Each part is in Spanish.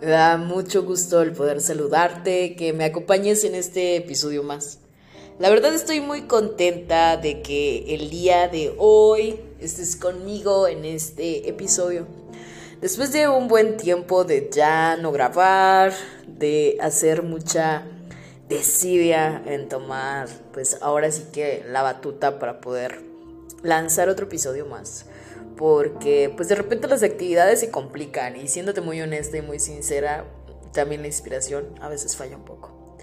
Me da mucho gusto el poder saludarte, que me acompañes en este episodio más. La verdad estoy muy contenta de que el día de hoy estés conmigo en este episodio. Después de un buen tiempo de ya no grabar, de hacer mucha desidia en tomar, pues ahora sí que la batuta para poder lanzar otro episodio más porque pues de repente las actividades se complican y siéndote muy honesta y muy sincera, también la inspiración a veces falla un poco.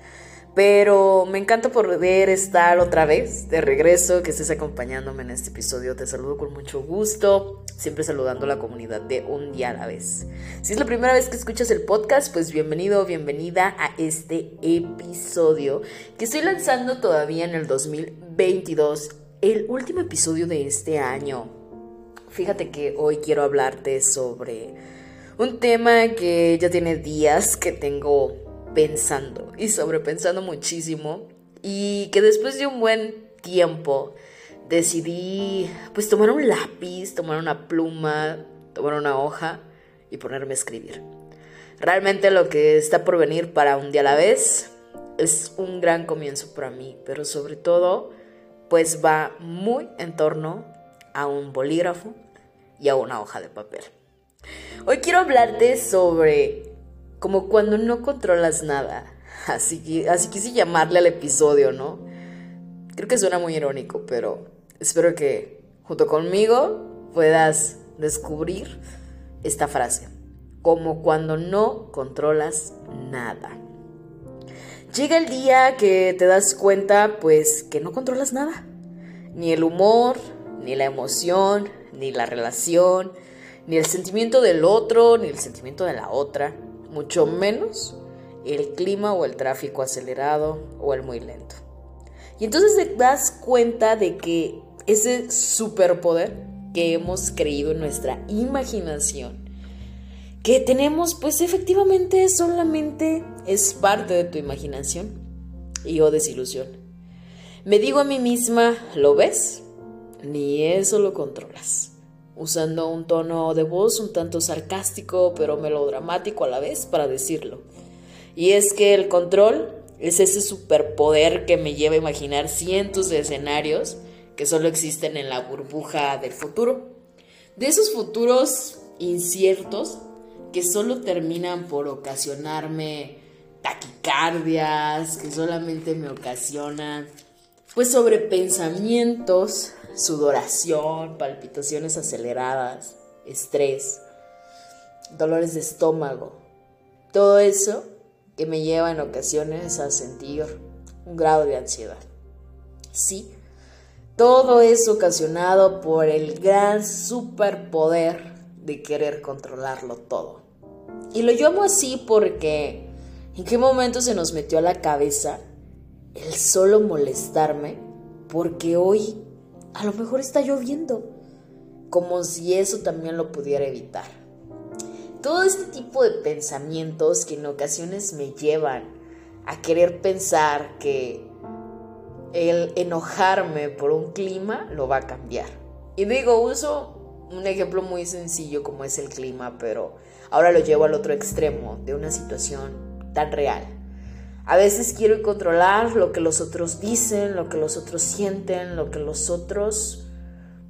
Pero me encanta poder estar otra vez de regreso, que estés acompañándome en este episodio. Te saludo con mucho gusto, siempre saludando a la comunidad de un día a la vez. Si es la primera vez que escuchas el podcast, pues bienvenido o bienvenida a este episodio que estoy lanzando todavía en el 2022, el último episodio de este año. Fíjate que hoy quiero hablarte sobre un tema que ya tiene días que tengo pensando y sobrepensando muchísimo y que después de un buen tiempo decidí pues tomar un lápiz, tomar una pluma, tomar una hoja y ponerme a escribir. Realmente lo que está por venir para un día a la vez es un gran comienzo para mí, pero sobre todo pues va muy en torno a un bolígrafo y a una hoja de papel. Hoy quiero hablarte sobre como cuando no controlas nada. Así, así quise llamarle al episodio, ¿no? Creo que suena muy irónico, pero espero que junto conmigo puedas descubrir esta frase. Como cuando no controlas nada. Llega el día que te das cuenta, pues, que no controlas nada. Ni el humor, ni la emoción, ni la relación, ni el sentimiento del otro, ni el sentimiento de la otra, mucho menos el clima o el tráfico acelerado o el muy lento. Y entonces te das cuenta de que ese superpoder que hemos creído en nuestra imaginación, que tenemos, pues efectivamente solamente es parte de tu imaginación y o desilusión. Me digo a mí misma, ¿lo ves? Ni eso lo controlas. Usando un tono de voz un tanto sarcástico pero melodramático a la vez para decirlo. Y es que el control es ese superpoder que me lleva a imaginar cientos de escenarios que solo existen en la burbuja del futuro. De esos futuros inciertos que solo terminan por ocasionarme taquicardias, que solamente me ocasionan pues sobre pensamientos sudoración, palpitaciones aceleradas, estrés, dolores de estómago. Todo eso que me lleva en ocasiones a sentir un grado de ansiedad. Sí, todo es ocasionado por el gran superpoder de querer controlarlo todo. Y lo llamo así porque en qué momento se nos metió a la cabeza el solo molestarme porque hoy a lo mejor está lloviendo, como si eso también lo pudiera evitar. Todo este tipo de pensamientos que en ocasiones me llevan a querer pensar que el enojarme por un clima lo va a cambiar. Y digo, uso un ejemplo muy sencillo como es el clima, pero ahora lo llevo al otro extremo de una situación tan real. A veces quiero controlar lo que los otros dicen, lo que los otros sienten, lo que los otros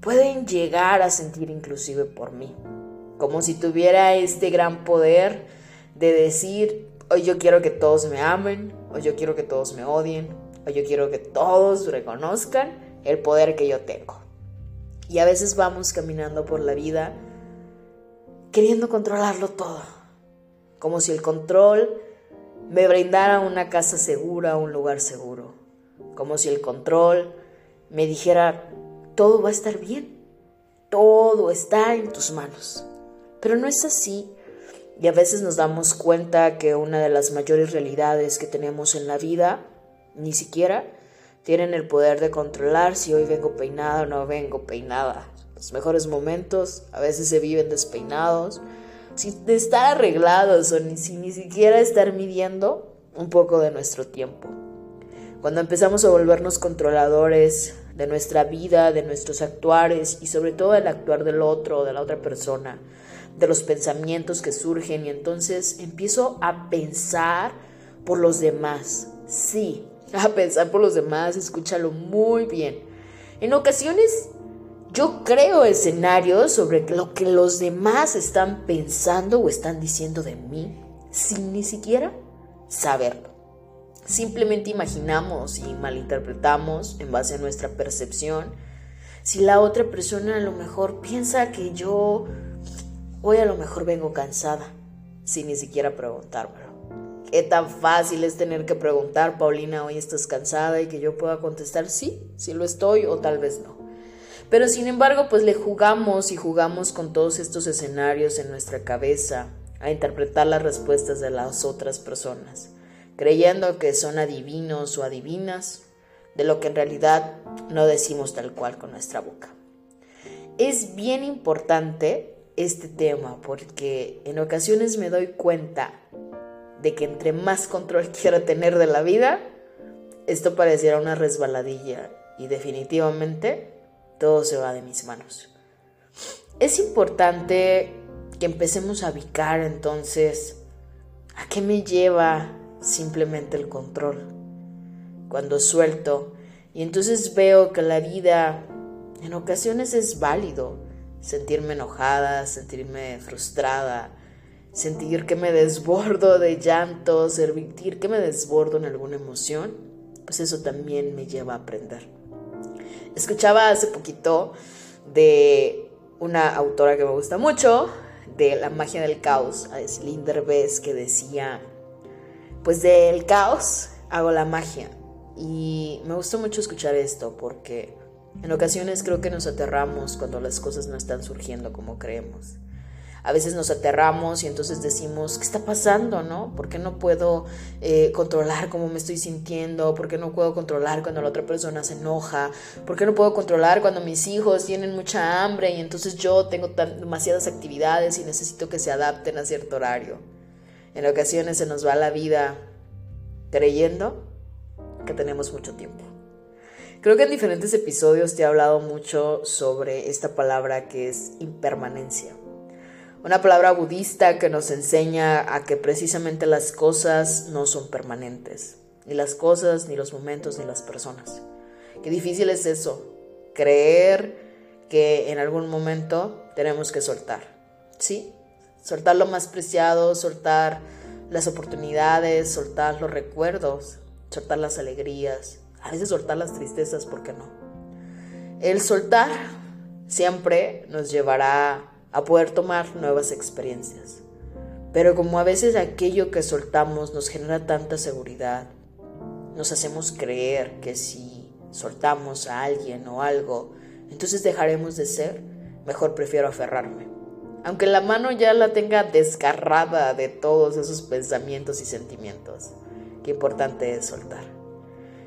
pueden llegar a sentir inclusive por mí. Como si tuviera este gran poder de decir, hoy yo quiero que todos me amen, o yo quiero que todos me odien, o yo quiero que todos reconozcan el poder que yo tengo. Y a veces vamos caminando por la vida queriendo controlarlo todo, como si el control me brindara una casa segura, un lugar seguro, como si el control me dijera, todo va a estar bien, todo está en tus manos. Pero no es así, Y a veces nos damos cuenta que una de las mayores realidades que tenemos en la vida ni siquiera tienen el poder de controlar si hoy vengo peinada o no vengo peinada. Los mejores momentos a veces se viven despeinados, sin estar arreglados o ni, sin ni siquiera estar midiendo un poco de nuestro tiempo. Cuando empezamos a volvernos controladores de nuestra vida, de nuestros actuares y sobre todo del actuar del otro de la otra persona, de los pensamientos que surgen y entonces empiezo a pensar por los demás. Sí, a pensar por los demás, escúchalo muy bien. En ocasiones yo creo escenarios sobre lo que los demás están pensando o están diciendo de mí sin ni siquiera saberlo. Simplemente imaginamos y malinterpretamos en base a nuestra percepción si la otra persona a lo mejor piensa que yo hoy a lo mejor vengo cansada sin ni siquiera preguntármelo. ¿Qué tan fácil es tener que preguntar, Paulina, hoy estás cansada y que yo pueda contestar sí, si lo estoy o tal vez no? Pero sin embargo, pues le jugamos y jugamos con todos estos escenarios en nuestra cabeza a interpretar las respuestas de las otras personas, creyendo que son adivinos o adivinas de lo que en realidad no decimos tal cual con nuestra boca. Es bien importante este tema porque en ocasiones me doy cuenta de que entre más control quiero tener de la vida, esto pareciera una resbaladilla y definitivamente todo se va de mis manos. Es importante que empecemos a ubicar entonces a qué me lleva simplemente el control. Cuando suelto y entonces veo que la vida en ocasiones es válido sentirme enojada, sentirme frustrada, sentir que me desbordo de llanto, sentir que me desbordo en alguna emoción, pues eso también me lleva a aprender. Escuchaba hace poquito de una autora que me gusta mucho, de La magia del caos, a Linder Bess, que decía, pues del caos hago la magia. Y me gustó mucho escuchar esto porque en ocasiones creo que nos aterramos cuando las cosas no están surgiendo como creemos a veces nos aterramos y entonces decimos, ¿qué está pasando? ¿No? ¿Por qué no puedo eh, controlar cómo me estoy sintiendo? ¿Por qué no puedo controlar cuando la otra persona se enoja? ¿Por qué no puedo controlar cuando mis hijos tienen mucha hambre y entonces yo tengo demasiadas actividades y necesito que se adapten a cierto horario? En ocasiones se nos va la vida creyendo que tenemos mucho tiempo. Creo que en diferentes episodios te he hablado mucho sobre esta palabra que es impermanencia una palabra budista que nos enseña a que precisamente las cosas no son permanentes, ni las cosas, ni los momentos, ni las personas. Qué difícil es eso, creer que en algún momento tenemos que soltar, ¿sí? Soltar lo más preciado, soltar las oportunidades, soltar los recuerdos, soltar las alegrías, a veces soltar las tristezas, ¿por qué no? El soltar siempre nos llevará a poder tomar nuevas experiencias. Pero como a veces aquello que soltamos nos genera tanta seguridad, nos hacemos creer que si soltamos a alguien o algo, entonces dejaremos de ser, mejor prefiero aferrarme. Aunque la mano ya la tenga desgarrada de todos esos pensamientos y sentimientos, qué importante es soltar.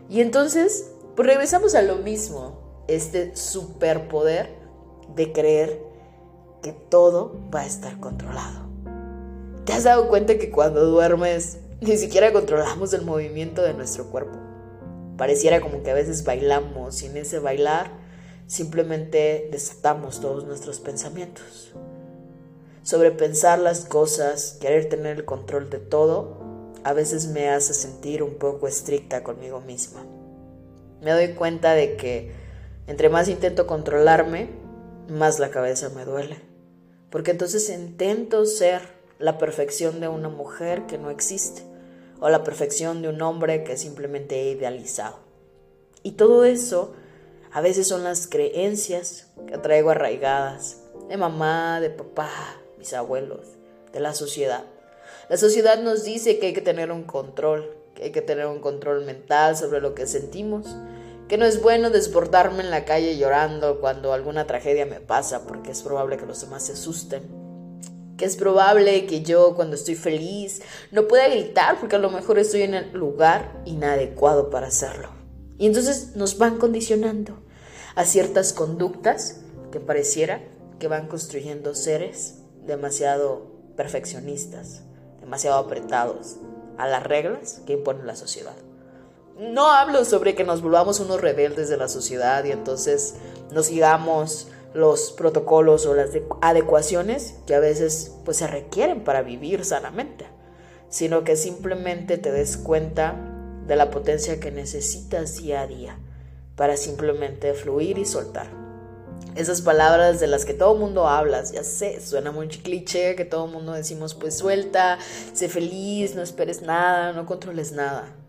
Y entonces, pues regresamos a lo mismo, este superpoder de creer que todo va a estar controlado. ¿Te has dado cuenta que cuando duermes ni siquiera controlamos el movimiento de nuestro cuerpo? Pareciera como que a veces bailamos y en ese bailar simplemente desatamos todos nuestros pensamientos. Sobrepensar las cosas, querer tener el control de todo, a veces me hace sentir un poco estricta conmigo misma. Me doy cuenta de que entre más intento controlarme, más la cabeza me duele porque entonces intento ser la perfección de una mujer que no existe o la perfección de un hombre que simplemente he idealizado. Y todo eso a veces son las creencias que traigo arraigadas de mamá, de papá, mis abuelos, de la sociedad. La sociedad nos dice que hay que tener un control, que hay que tener un control mental sobre lo que sentimos, que no es bueno desbordarme en la calle llorando cuando alguna tragedia me pasa porque es probable que los demás se asusten, que es probable que yo cuando estoy feliz no pueda gritar porque a lo mejor estoy en el lugar inadecuado para hacerlo. Y entonces nos van condicionando a ciertas conductas que pareciera que van construyendo seres demasiado perfeccionistas, demasiado apretados a las reglas que impone la sociedad. No hablo sobre que nos volvamos unos rebeldes de la sociedad y entonces nos sigamos los protocolos o las adecuaciones que a veces pues se requieren para vivir sanamente, sino que simplemente te des cuenta de la potencia que necesitas día a día para simplemente fluir y soltar. Esas palabras de las que todo mundo habla, ya sé, suena muy cliché, que todo mundo decimos pues suelta, sé feliz, no esperes nada, no controles nada.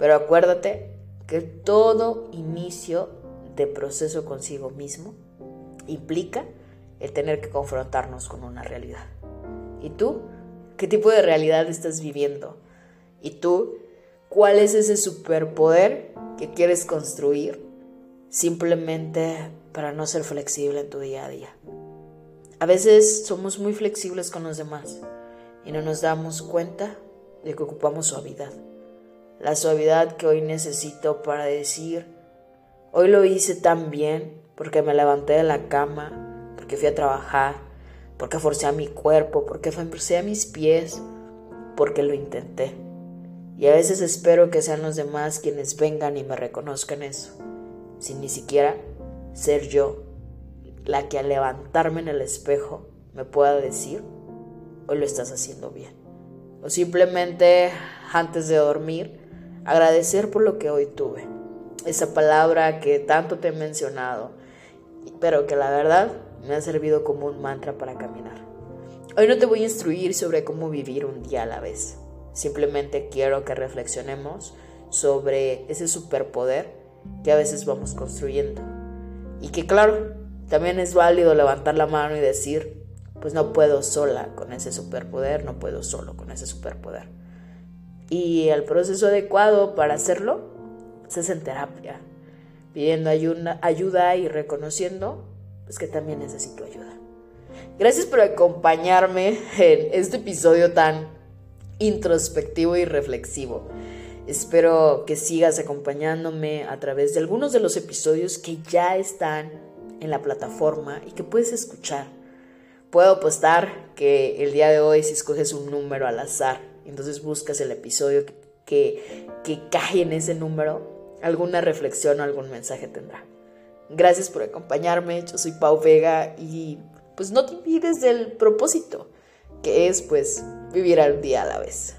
Pero acuérdate que todo inicio de proceso consigo mismo implica el tener que confrontarnos con una realidad. ¿Y tú? ¿Qué tipo de realidad estás viviendo? ¿Y tú? ¿Cuál es ese superpoder que quieres construir simplemente para no ser flexible en tu día a día? A veces somos muy flexibles con los demás y no nos damos cuenta de que ocupamos suavidad. La suavidad que hoy necesito para decir, hoy lo hice tan bien porque me levanté de la cama, porque fui a trabajar, porque forcé a mi cuerpo, porque forcé a mis pies, porque lo intenté. Y a veces espero que sean los demás quienes vengan y me reconozcan eso, sin ni siquiera ser yo la que al levantarme en el espejo me pueda decir, hoy lo estás haciendo bien. O simplemente antes de dormir, agradecer por lo que hoy tuve. Esa palabra que tanto te he mencionado, pero que la verdad me ha servido como un mantra para caminar. Hoy no te voy a instruir sobre cómo vivir un día a la vez. Simplemente quiero que reflexionemos sobre ese superpoder que a veces vamos construyendo. Y que claro, también es válido levantar la mano y decir, pues no puedo sola con ese superpoder, no puedo solo con ese superpoder. Y el proceso adecuado para hacerlo es en terapia, pidiendo ayuda, y reconociendo pues, que también necesito ayuda. Gracias por acompañarme en este episodio tan introspectivo y reflexivo. Espero que sigas acompañándome a través de algunos de los episodios que ya están en la plataforma y que puedes escuchar. Puedo apostar que el día de hoy si escoges un número al azar, entonces buscas el episodio que, que cae en ese número, alguna reflexión o algún mensaje tendrá. Gracias por acompañarme, yo soy Pau Vega y pues no te olvides del propósito, que es pues vivir al día a la vez.